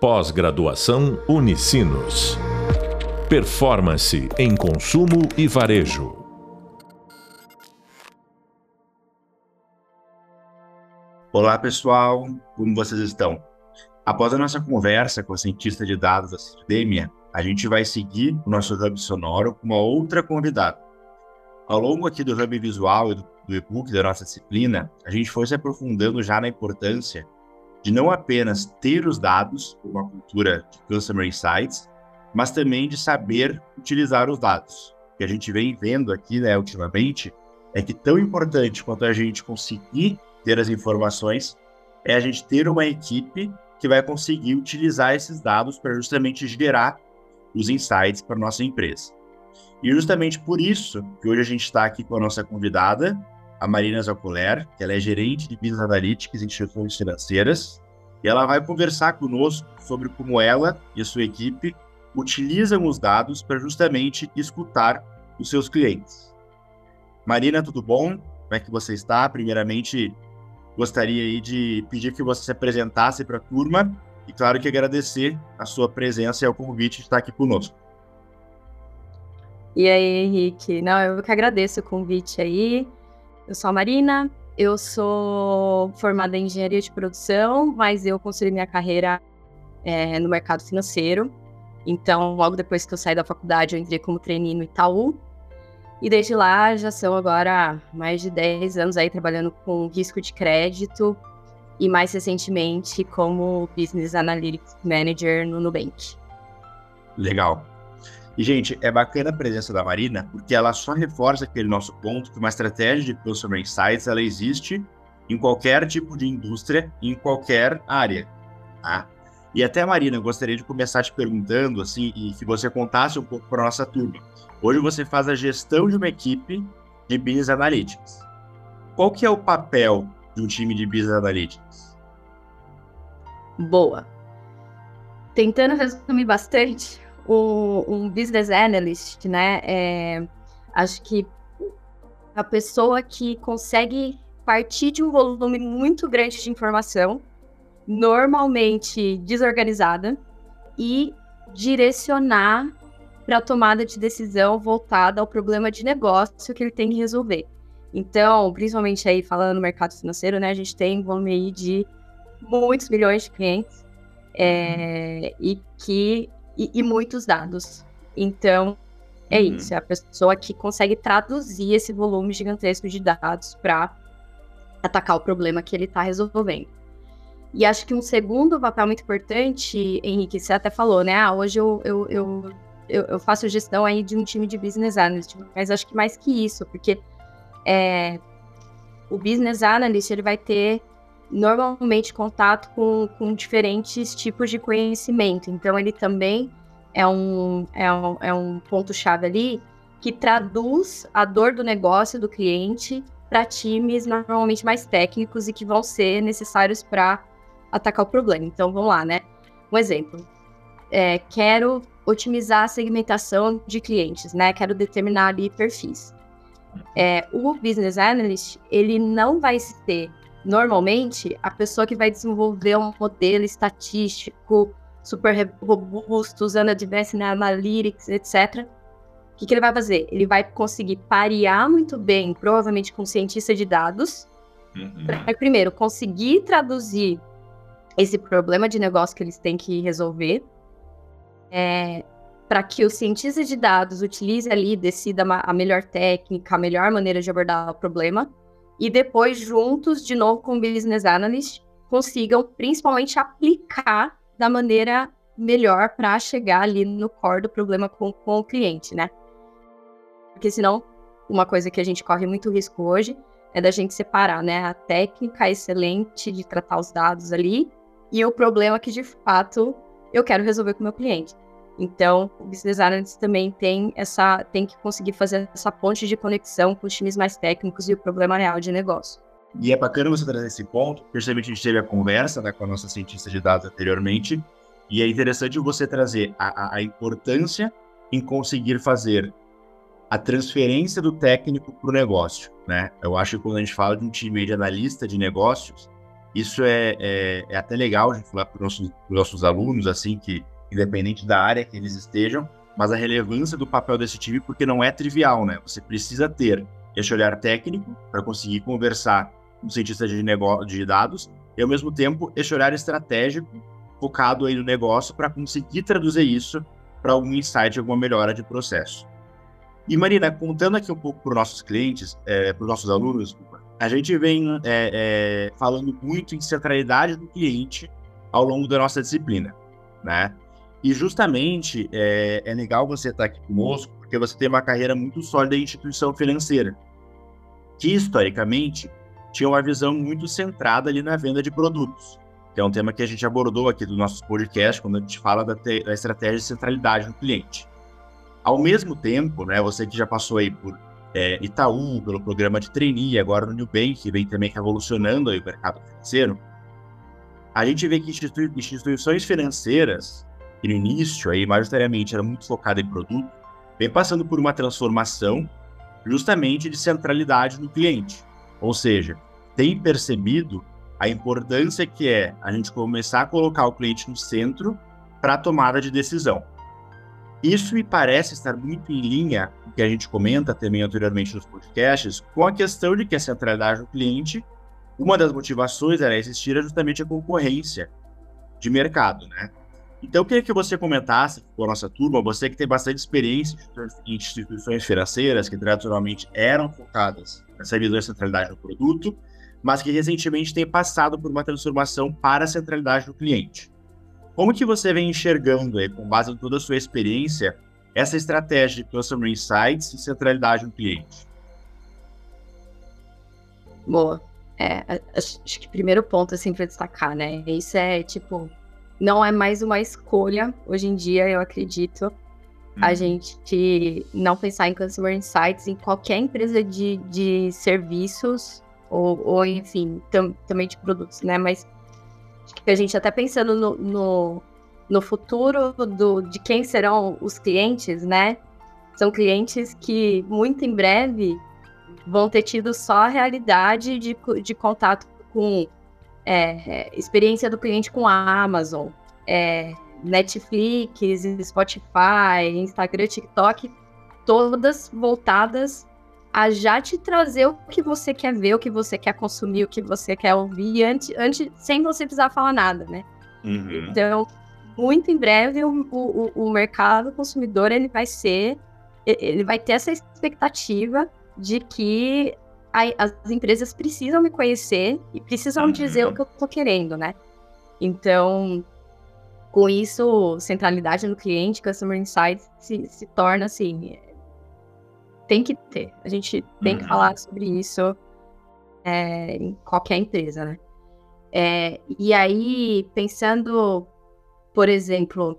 Pós-graduação Unicinos. Performance em consumo e varejo. Olá, pessoal. Como vocês estão? Após a nossa conversa com a cientista de dados da Cidemia, a gente vai seguir o nosso hub sonoro com uma outra convidada. Ao longo aqui do hub visual e do e-book da nossa disciplina, a gente foi se aprofundando já na importância de não apenas ter os dados, uma cultura de Customer Insights, mas também de saber utilizar os dados. O que a gente vem vendo aqui, né, ultimamente, é que tão importante quanto a gente conseguir ter as informações, é a gente ter uma equipe que vai conseguir utilizar esses dados para justamente gerar os insights para nossa empresa. E justamente por isso que hoje a gente está aqui com a nossa convidada, a Marina Zaculer, que ela é gerente de Business Analytics em instituições financeiras, e ela vai conversar conosco sobre como ela e a sua equipe utilizam os dados para justamente escutar os seus clientes. Marina, tudo bom? Como é que você está? Primeiramente, gostaria de pedir que você se apresentasse para a turma e, claro, que agradecer a sua presença e o convite de estar aqui conosco. E aí, Henrique? Não, eu que agradeço o convite aí. Eu sou a Marina, eu sou formada em engenharia de produção, mas eu construí minha carreira é, no mercado financeiro. Então, logo depois que eu saí da faculdade, eu entrei como trainee no Itaú. E desde lá, já são agora mais de 10 anos aí trabalhando com risco de crédito e mais recentemente como Business Analytics Manager no Nubank. Legal. E, gente, é bacana a presença da Marina, porque ela só reforça aquele nosso ponto que uma estratégia de Customer Insights, ela existe em qualquer tipo de indústria, em qualquer área, tá? E até, Marina, gostaria de começar te perguntando, assim, e que você contasse um pouco para nossa turma. Hoje você faz a gestão de uma equipe de Business Analytics. Qual que é o papel de um time de Business Analytics? Boa. Tentando resumir bastante, um, um business analyst, né? É, acho que a pessoa que consegue partir de um volume muito grande de informação, normalmente desorganizada, e direcionar para a tomada de decisão voltada ao problema de negócio que ele tem que resolver. Então, principalmente aí falando no mercado financeiro, né, a gente tem um volume aí de muitos milhões de clientes é, e que e, e muitos dados. Então, é uhum. isso. É a pessoa que consegue traduzir esse volume gigantesco de dados para atacar o problema que ele está resolvendo. E acho que um segundo papel muito importante, Henrique, você até falou, né? Ah, hoje eu, eu, eu, eu, eu faço gestão aí de um time de business analyst, mas acho que mais que isso, porque é, o business analyst ele vai ter normalmente contato com, com diferentes tipos de conhecimento. Então, ele também é um, é um, é um ponto-chave ali que traduz a dor do negócio do cliente para times normalmente mais técnicos e que vão ser necessários para atacar o problema. Então, vamos lá, né? Um exemplo. É, quero otimizar a segmentação de clientes, né? Quero determinar ali perfis. É, o business analyst, ele não vai ser Normalmente, a pessoa que vai desenvolver um modelo estatístico super robusto, usando Advanced Analytics, etc., o que, que ele vai fazer? Ele vai conseguir parear muito bem, provavelmente com um cientista de dados, uhum. para, primeiro, conseguir traduzir esse problema de negócio que eles têm que resolver, é, para que o cientista de dados utilize ali, decida a melhor técnica, a melhor maneira de abordar o problema, e depois, juntos, de novo com o Business Analyst, consigam principalmente aplicar da maneira melhor para chegar ali no core do problema com, com o cliente, né? Porque senão, uma coisa que a gente corre muito risco hoje é da gente separar, né, a técnica excelente de tratar os dados ali e o problema que de fato eu quero resolver com o meu cliente. Então, o business analyst também tem essa, tem que conseguir fazer essa ponte de conexão com os times mais técnicos e o problema real de negócio. E é bacana você trazer esse ponto, principalmente a gente teve a conversa né, com a nossa cientista de dados anteriormente, e é interessante você trazer a, a importância em conseguir fazer a transferência do técnico para o negócio, né? Eu acho que quando a gente fala de um time de analista de negócios, Isso é, é, é até legal de falar para os nossos, nossos alunos, assim, que independente da área que eles estejam, mas a relevância do papel desse time, porque não é trivial, né? Você precisa ter esse olhar técnico para conseguir conversar com um cientista de, de dados e, ao mesmo tempo, esse olhar estratégico focado aí no negócio para conseguir traduzir isso para algum insight, alguma melhora de processo. E Marina, contando aqui um pouco para os nossos clientes, é, para os nossos alunos, a gente vem é, é, falando muito em centralidade do cliente ao longo da nossa disciplina, né? E justamente é, é legal você estar aqui conosco, porque você tem uma carreira muito sólida em instituição financeira, que historicamente tinha uma visão muito centrada ali na venda de produtos, que é um tema que a gente abordou aqui do nosso podcast, quando a gente fala da, da estratégia de centralidade do cliente. Ao mesmo tempo, né, você que já passou aí por é, Itaú, pelo programa de trainee, agora no Nubank, que vem também revolucionando o mercado financeiro, a gente vê que institui instituições financeiras, que no início aí majoritariamente era muito focada em produto, vem passando por uma transformação justamente de centralidade no cliente. Ou seja, tem percebido a importância que é a gente começar a colocar o cliente no centro para a tomada de decisão. Isso me parece estar muito em linha com o que a gente comenta também anteriormente nos podcasts, com a questão de que a centralidade do cliente, uma das motivações era existir é justamente a concorrência de mercado, né? Então, eu queria que você comentasse com a nossa turma, você que tem bastante experiência em instituições financeiras que tradicionalmente eram focadas nessa visão de centralidade do produto, mas que recentemente tem passado por uma transformação para a centralidade do cliente. Como que você vem enxergando aí, com base em toda a sua experiência, essa estratégia de Customer Insights e centralidade no cliente? Boa. É, acho que primeiro ponto, assim, para destacar, né? Isso é, tipo, não é mais uma escolha, hoje em dia, eu acredito, uhum. a gente não pensar em Customer Insights em qualquer empresa de, de serviços ou, ou enfim, tam, também de produtos, né? Mas que a gente até pensando no, no, no futuro do, de quem serão os clientes, né? São clientes que muito em breve vão ter tido só a realidade de, de contato com é, experiência do cliente com a Amazon, é, Netflix, Spotify, Instagram, TikTok, todas voltadas a já te trazer o que você quer ver, o que você quer consumir, o que você quer ouvir, antes, antes sem você precisar falar nada, né? Uhum. Então, muito em breve, o, o, o mercado consumidor ele vai ser, ele vai ter essa expectativa de que as empresas precisam me conhecer e precisam uhum. dizer o que eu tô querendo, né? Então, com isso, centralidade no cliente, Customer Insights se, se torna assim tem que ter. A gente tem uhum. que falar sobre isso é, em qualquer empresa, né? É, e aí, pensando, por exemplo,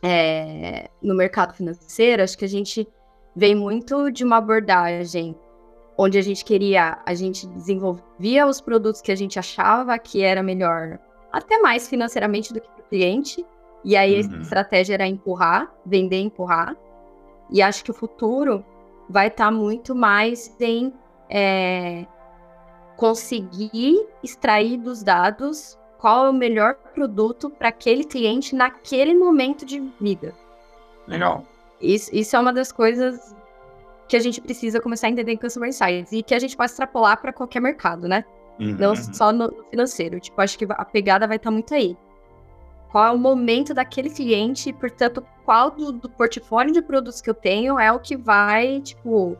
é, no mercado financeiro, acho que a gente vem muito de uma abordagem onde a gente queria, a gente desenvolvia os produtos que a gente achava que era melhor, até mais financeiramente do que para o cliente, e aí uhum. a estratégia era empurrar, vender, empurrar. E acho que o futuro vai estar tá muito mais em é, conseguir extrair dos dados qual é o melhor produto para aquele cliente naquele momento de vida. Legal. Isso, isso é uma das coisas que a gente precisa começar a entender em Customer Insights e que a gente pode extrapolar para qualquer mercado, né? Uhum. Não só no financeiro. Tipo, acho que a pegada vai estar tá muito aí qual é o momento daquele cliente, portanto, qual do, do, portfólio de produtos que eu tenho é o que vai, tipo,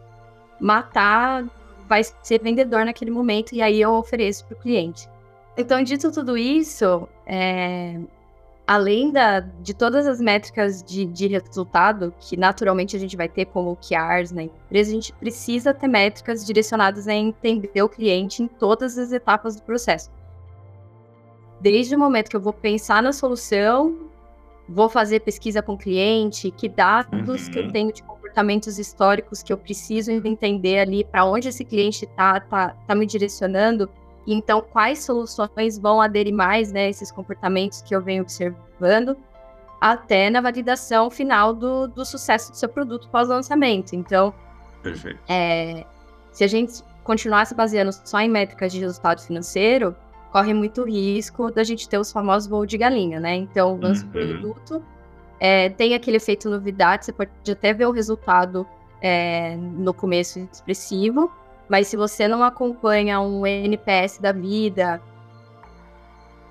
matar, vai ser vendedor naquele momento, e aí eu ofereço para o cliente. Então, dito tudo isso, é, além da, de todas as métricas de, de, resultado, que naturalmente a gente vai ter como OKRs na empresa, a gente precisa ter métricas direcionadas a entender o cliente em todas as etapas do processo desde o momento que eu vou pensar na solução, vou fazer pesquisa com o cliente, que dados uhum. que eu uhum. tenho de comportamentos históricos que eu preciso entender ali para onde esse cliente está tá, tá me direcionando, e então quais soluções vão aderir mais né, esses comportamentos que eu venho observando, até na validação final do, do sucesso do seu produto pós-lançamento. Então, é, se a gente continuasse baseando só em métricas de resultado financeiro, corre muito risco da gente ter os famosos voo de galinha, né? Então, lança uhum. o produto, é, tem aquele efeito novidade, você pode até ver o resultado é, no começo expressivo, mas se você não acompanha um NPS da vida,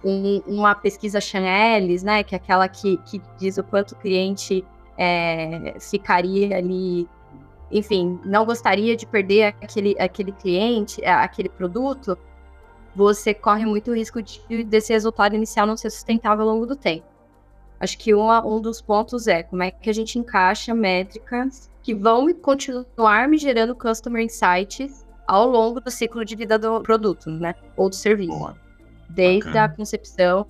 um, uma pesquisa Chanelis, né, que é aquela que, que diz o quanto o cliente é, ficaria ali, enfim, não gostaria de perder aquele, aquele cliente, é, aquele produto, você corre muito risco de, desse resultado inicial não ser sustentável ao longo do tempo. Acho que uma, um dos pontos é como é que a gente encaixa métricas que vão continuar me gerando customer insights ao longo do ciclo de vida do produto, né? Ou do serviço. Boa. Desde Bacana. a concepção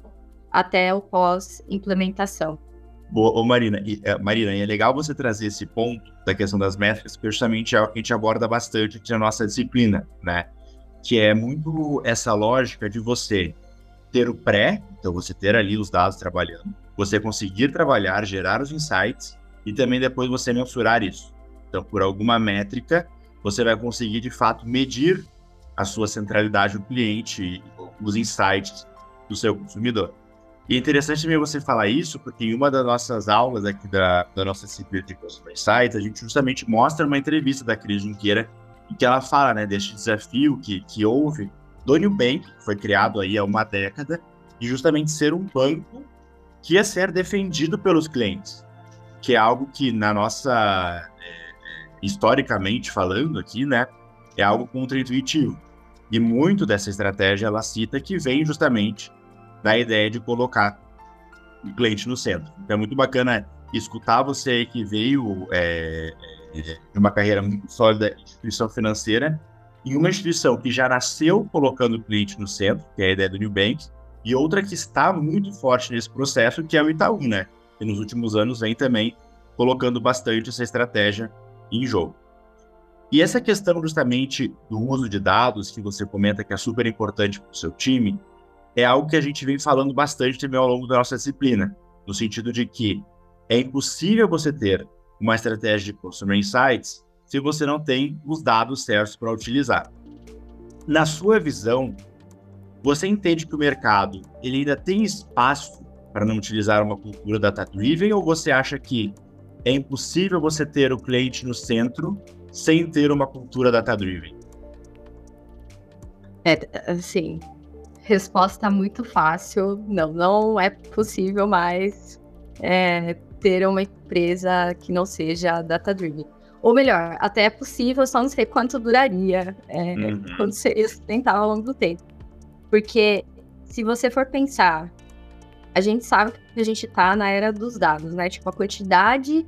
até o pós-implementação. Boa, Ô Marina, e, é, Marina, e é legal você trazer esse ponto da questão das métricas, porque justamente é o que a gente aborda bastante na nossa disciplina, né? Que é muito essa lógica de você ter o pré, então você ter ali os dados trabalhando, você conseguir trabalhar, gerar os insights e também depois você mensurar isso. Então, por alguma métrica, você vai conseguir de fato medir a sua centralidade no cliente, os insights do seu consumidor. E é interessante também você falar isso, porque em uma das nossas aulas aqui da, da nossa disciplina de Customer Insights, a gente justamente mostra uma entrevista da Cris Junqueira, em que ela fala né, deste desafio que, que houve do Nubank, que foi criado aí há uma década, de justamente ser um banco que ia ser defendido pelos clientes, que é algo que na nossa, historicamente falando aqui, né, é algo contraintuitivo. E muito dessa estratégia ela cita que vem justamente da ideia de colocar o cliente no centro. Então é muito bacana escutar você que veio é, é, de uma carreira muito sólida em instituição financeira, em uma instituição que já nasceu colocando o cliente no centro, que é a ideia do New Bank, e outra que está muito forte nesse processo, que é o Itaú, né? Que nos últimos anos vem também colocando bastante essa estratégia em jogo. E essa questão justamente do uso de dados, que você comenta que é super importante para o seu time, é algo que a gente vem falando bastante também ao longo da nossa disciplina, no sentido de que é impossível você ter uma estratégia de Customer Insights se você não tem os dados certos para utilizar. Na sua visão, você entende que o mercado ele ainda tem espaço para não utilizar uma cultura data-driven ou você acha que é impossível você ter o cliente no centro sem ter uma cultura data-driven? É, assim, resposta muito fácil. Não, não é possível mais é, ter uma empresa que não seja data-driven. Ou melhor, até é possível, só não sei quanto duraria, é, uhum. quanto seria sustentável ao longo do tempo. Porque se você for pensar, a gente sabe que a gente está na era dos dados, né? Tipo, a quantidade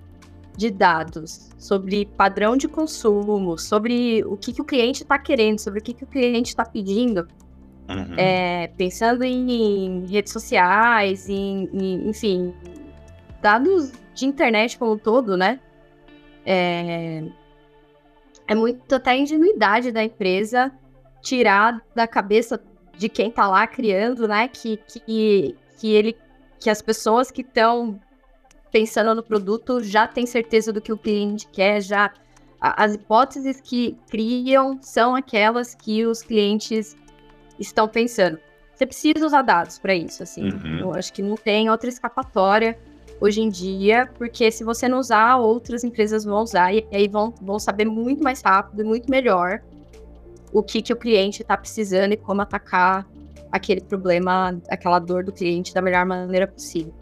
de dados sobre padrão de consumo, sobre o que, que o cliente está querendo, sobre o que, que o cliente está pedindo. Uhum. É, pensando em redes sociais, em, em, enfim, dados de internet como um todo, né? É, é muito até a ingenuidade da empresa tirar da cabeça de quem está lá criando, né? Que, que, que ele que as pessoas que estão pensando no produto, já tem certeza do que o cliente quer, já as hipóteses que criam são aquelas que os clientes estão pensando. Você precisa usar dados para isso, assim. Uhum. Eu acho que não tem outra escapatória hoje em dia, porque se você não usar, outras empresas vão usar e aí vão, vão saber muito mais rápido e muito melhor o que, que o cliente está precisando e como atacar aquele problema, aquela dor do cliente da melhor maneira possível.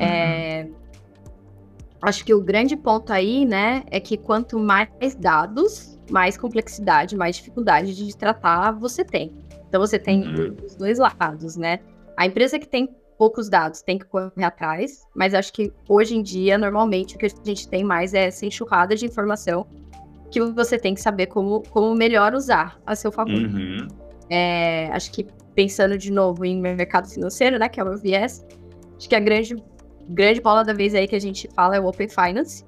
Uhum. É, acho que o grande ponto aí, né, é que quanto mais dados, mais complexidade, mais dificuldade de tratar você tem. Então você tem uhum. os dois lados, né? A empresa que tem poucos dados tem que correr atrás, mas acho que hoje em dia, normalmente, o que a gente tem mais é essa enxurrada de informação que você tem que saber como, como melhor usar a seu favor. Uhum. É, acho que pensando de novo em mercado financeiro, né, que é o meu viés, acho que a grande grande bola da vez aí que a gente fala é o Open Finance,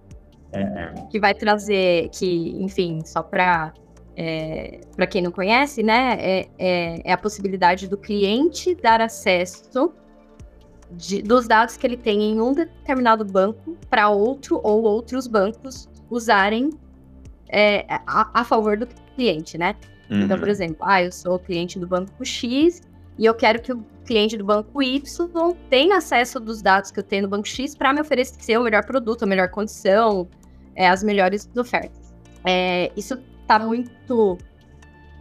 é. que vai trazer, que, enfim, só para é, para quem não conhece, né, é, é, é, a possibilidade do cliente dar acesso de, dos dados que ele tem em um determinado banco para outro ou outros bancos usarem é, a, a, favor do cliente, né? Uhum. Então, por uhum. exemplo, ah, eu sou cliente do banco X e eu quero que o cliente do banco Y tenha acesso dos dados que eu tenho no banco X para me oferecer o melhor produto, a melhor condição, é, as melhores ofertas. É, isso está muito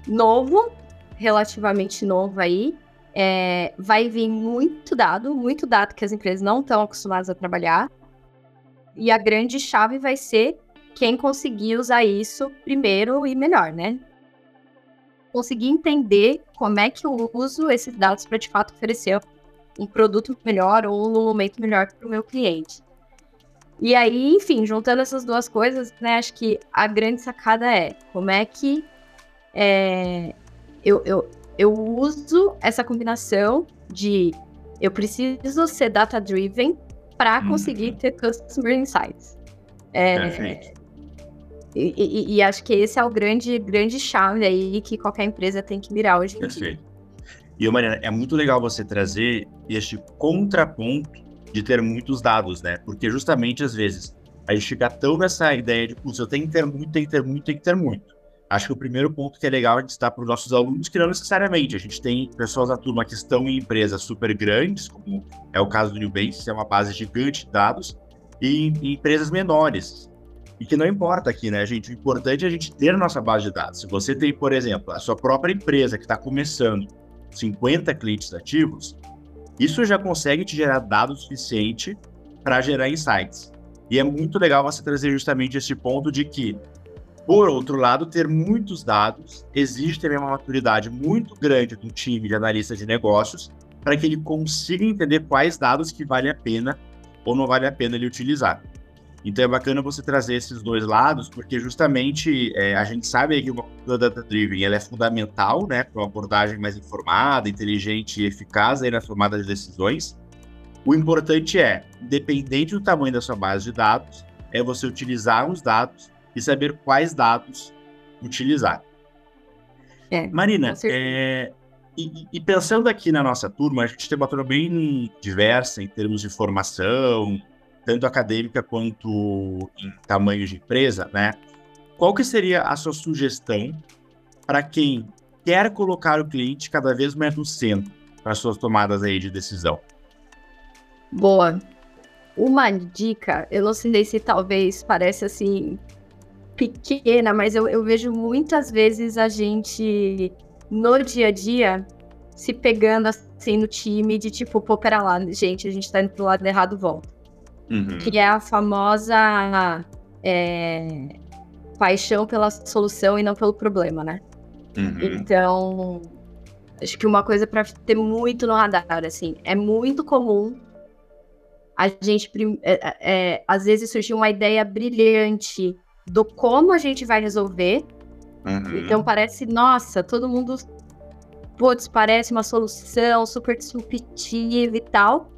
novo, relativamente novo aí. É, vai vir muito dado, muito dado que as empresas não estão acostumadas a trabalhar. E a grande chave vai ser quem conseguir usar isso primeiro e melhor, né? Conseguir entender como é que eu uso esses dados para de fato oferecer um produto melhor ou um momento melhor para o meu cliente. E aí, enfim, juntando essas duas coisas, né, acho que a grande sacada é como é que é, eu, eu, eu uso essa combinação de eu preciso ser data-driven para uhum. conseguir ter customer insights. É, Perfeito. E, e, e, acho que esse é o grande, grande chave aí que qualquer empresa tem que mirar hoje Perfeito. E, Mariana, é muito legal você trazer este contraponto de ter muitos dados, né? Porque justamente, às vezes, a gente fica tão nessa ideia de, putz, eu tenho que ter muito, tem que ter muito, tem que ter muito. Acho que o primeiro ponto que é legal a gente estar para os nossos alunos, que não necessariamente. A gente tem pessoas da turma que estão em empresas super grandes, como é o caso do Nubank, que é uma base gigante de dados, e em empresas menores. E que não importa aqui, né, gente? O importante é a gente ter a nossa base de dados. Se você tem, por exemplo, a sua própria empresa que está começando 50 clientes ativos, isso já consegue te gerar dados suficiente para gerar insights. E é muito legal você trazer justamente esse ponto de que por outro lado, ter muitos dados exige também uma maturidade muito grande do time de analista de negócios para que ele consiga entender quais dados que vale a pena ou não vale a pena ele utilizar. Então é bacana você trazer esses dois lados, porque justamente é, a gente sabe que uma cultura data-driven ela é fundamental né, para uma abordagem mais informada, inteligente e eficaz aí na tomada de decisões. O importante é, independente do tamanho da sua base de dados, é você utilizar os dados e saber quais dados utilizar. É, Marina, é, e, e, pensando aqui na nossa turma, a gente tem uma turma bem diversa em termos de formação, tanto acadêmica quanto em tamanho de empresa, né? Qual que seria a sua sugestão para quem quer colocar o cliente cada vez mais no centro para suas tomadas aí de decisão? Boa. Uma dica, eu não sei se talvez parece assim pequena, mas eu, eu vejo muitas vezes a gente no dia a dia se pegando assim no time de tipo, pô, pera lá, gente, a gente tá indo pro lado errado, volta. Uhum. Que é a famosa é, paixão pela solução e não pelo problema, né? Uhum. Então, acho que uma coisa para ter muito no radar, assim, é muito comum a gente, é, é, às vezes, surgir uma ideia brilhante do como a gente vai resolver. Uhum. Então parece, nossa, todo mundo. Putz, parece uma solução super disruptiva e tal.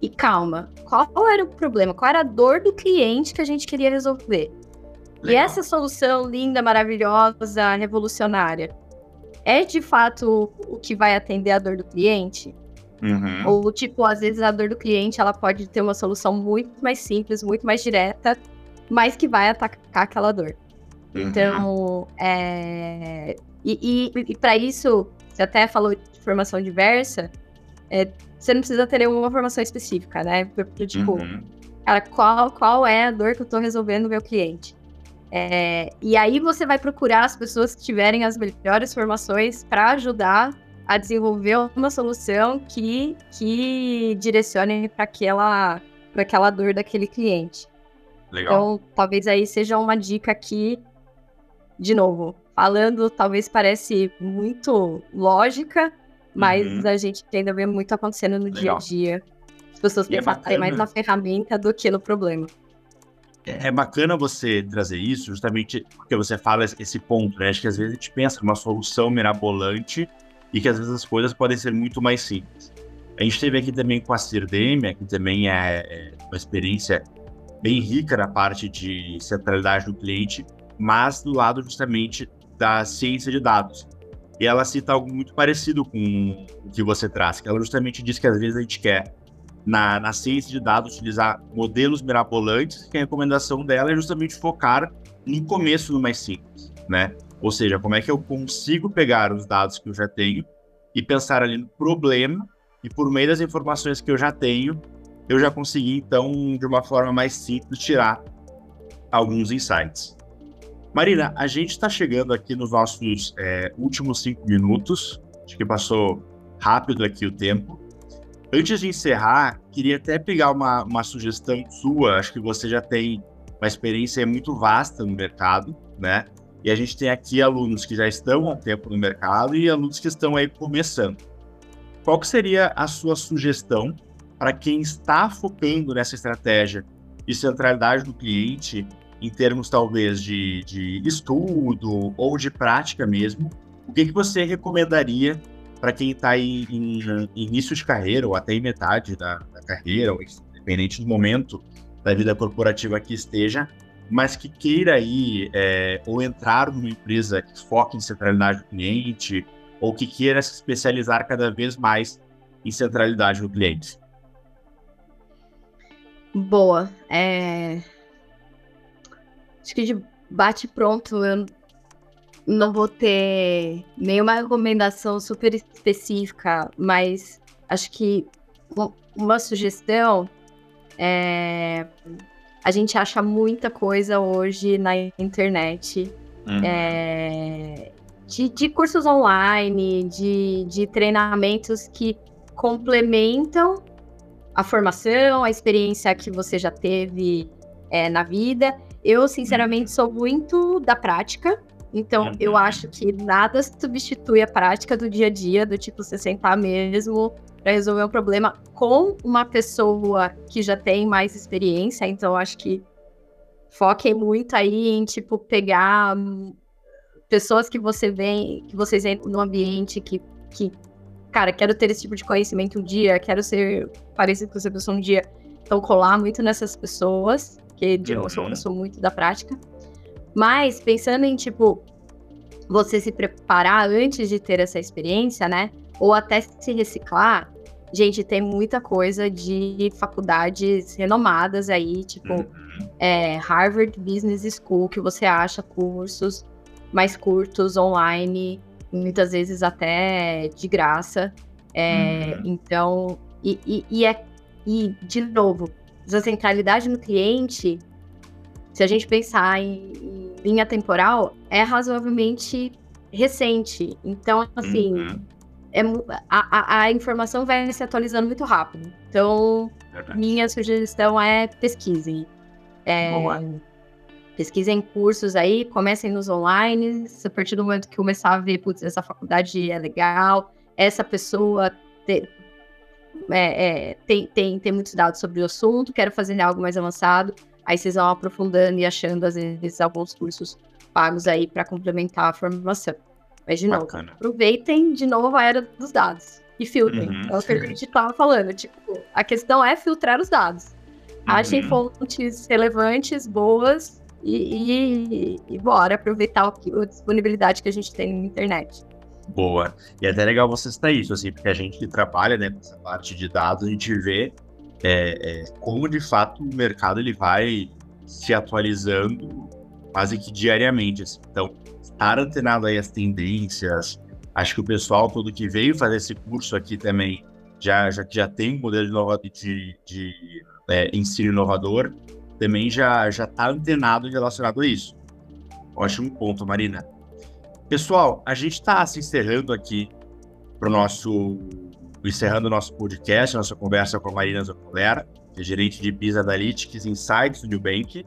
E calma, qual era o problema? Qual era a dor do cliente que a gente queria resolver? Legal. E essa solução linda, maravilhosa, revolucionária, é de fato o que vai atender a dor do cliente? Uhum. Ou, tipo, às vezes a dor do cliente ela pode ter uma solução muito mais simples, muito mais direta, mas que vai atacar aquela dor. Uhum. Então, é... E, e, e para isso, você até falou de formação diversa, é, você não precisa ter nenhuma formação específica, né? Porque, tipo, uhum. cara, qual, qual é a dor que eu tô resolvendo no meu cliente? É, e aí você vai procurar as pessoas que tiverem as melhores formações para ajudar a desenvolver uma solução que, que direcione para aquela, aquela dor daquele cliente. Legal. Então, talvez aí seja uma dica aqui, de novo, falando, talvez parece muito lógica, mas uhum. a gente ainda vê muito acontecendo no Legal. dia a dia. As pessoas pensam é mais na ferramenta do que no problema. É, é bacana você trazer isso, justamente porque você fala esse ponto, né? Acho que às vezes a gente pensa numa solução mirabolante e que às vezes as coisas podem ser muito mais simples. A gente teve aqui também com a Cirdemia, que também é, é uma experiência bem rica na parte de centralidade do cliente, mas do lado justamente da ciência de dados. E ela cita algo muito parecido com o que você traz, que ela justamente diz que às vezes a gente quer, na, na ciência de dados, utilizar modelos mirabolantes, que a recomendação dela é justamente focar no começo no mais simples, né? Ou seja, como é que eu consigo pegar os dados que eu já tenho e pensar ali no problema e por meio das informações que eu já tenho, eu já consegui então de uma forma mais simples tirar alguns insights. Marina, a gente está chegando aqui nos nossos é, últimos cinco minutos. Acho que passou rápido aqui o tempo. Antes de encerrar, queria até pegar uma, uma sugestão sua. Acho que você já tem uma experiência muito vasta no mercado, né? E a gente tem aqui alunos que já estão há tempo no mercado e alunos que estão aí começando. Qual que seria a sua sugestão para quem está focando nessa estratégia de centralidade do cliente em termos talvez de, de estudo ou de prática mesmo, o que, que você recomendaria para quem está em, em, início de carreira ou até em metade da, da carreira, ou independente do momento da vida corporativa que esteja, mas que queira aí é, ou entrar numa empresa que foque em centralidade do cliente ou que queira se especializar cada vez mais em centralidade do cliente? Boa. É... Acho que de bate pronto eu não vou ter nenhuma recomendação super específica, mas acho que uma sugestão é a gente acha muita coisa hoje na internet. Uhum. É, de, de, cursos online, de, de treinamentos que complementam a formação, a experiência que você já teve é, na vida eu, sinceramente, sou muito da prática. Então, uhum. eu acho que nada substitui a prática do dia a dia, do tipo, você sentar mesmo para resolver um problema com uma pessoa que já tem mais experiência. Então, eu acho que foquem muito aí em, tipo, pegar pessoas que você vem, que vocês vêm no ambiente que, que, cara, quero ter esse tipo de conhecimento um dia, quero ser parecido com essa pessoa um dia. Então, colar muito nessas pessoas porque de uhum. eu, sou, eu sou muito da prática. Mas pensando em, tipo, você se preparar antes de ter essa experiência, né? Ou até se reciclar, gente, tem muita coisa de faculdades renomadas aí, tipo uhum. é, Harvard Business School, que você acha cursos mais curtos online, muitas vezes até de graça. É, uhum. Então, e, e, e, é, e de novo, a centralidade no cliente, se a gente pensar em, em linha temporal, é razoavelmente recente. Então, assim, uhum. é, a, a, informação vai se atualizando muito rápido. Então, Verdade. minha sugestão é pesquisem. É, pesquisem cursos aí, comecem nos online. A partir do momento que começar a ver, putz, essa faculdade é legal, essa pessoa te, é, é, tem, tem, tem muitos dados sobre o assunto, quero fazer algo mais avançado. Aí vocês vão aprofundando e achando, às vezes, alguns cursos pagos aí para complementar a formação. Mas, de Bacana. novo, aproveitem de novo a era dos dados e filtrem. Uhum, é o que a gente estava falando. Tipo, a questão é filtrar os dados. Uhum. Achem fontes relevantes, boas e, e, e bora aproveitar a disponibilidade que a gente tem na internet. Boa. E é até legal você citar isso, assim, porque a gente que trabalha né, com essa parte de dados, a gente vê é, é, como de fato o mercado ele vai se atualizando quase que diariamente. Assim. Então, estar antenado aí as tendências, acho que o pessoal todo que veio fazer esse curso aqui também já já, já tem um modelo de, de, de é, ensino inovador, também já já está antenado relacionado a isso. Ótimo ponto, Marina. Pessoal, a gente está se encerrando aqui para o nosso. encerrando o nosso podcast, nossa conversa com a Marina Zocolera, que é gerente de Business Analytics Insights do Nubank.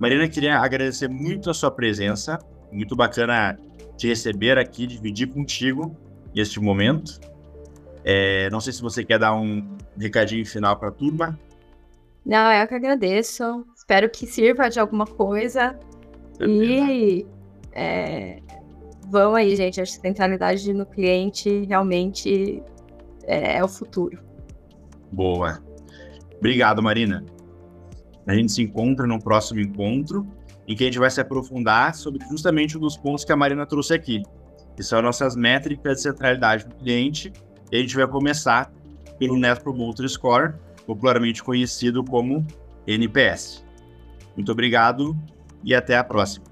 Marina, queria agradecer muito a sua presença. Muito bacana te receber aqui, dividir contigo este momento. É, não sei se você quer dar um recadinho final para a turma. Não, eu que agradeço. Espero que sirva de alguma coisa. E é, vão aí, gente. A centralidade no cliente realmente é, é o futuro. Boa. Obrigado, Marina. A gente se encontra no próximo encontro, em que a gente vai se aprofundar sobre justamente um dos pontos que a Marina trouxe aqui, que são nossas métricas de centralidade do cliente. E a gente vai começar pelo Net Promoter Score, popularmente conhecido como NPS. Muito obrigado e até a próxima.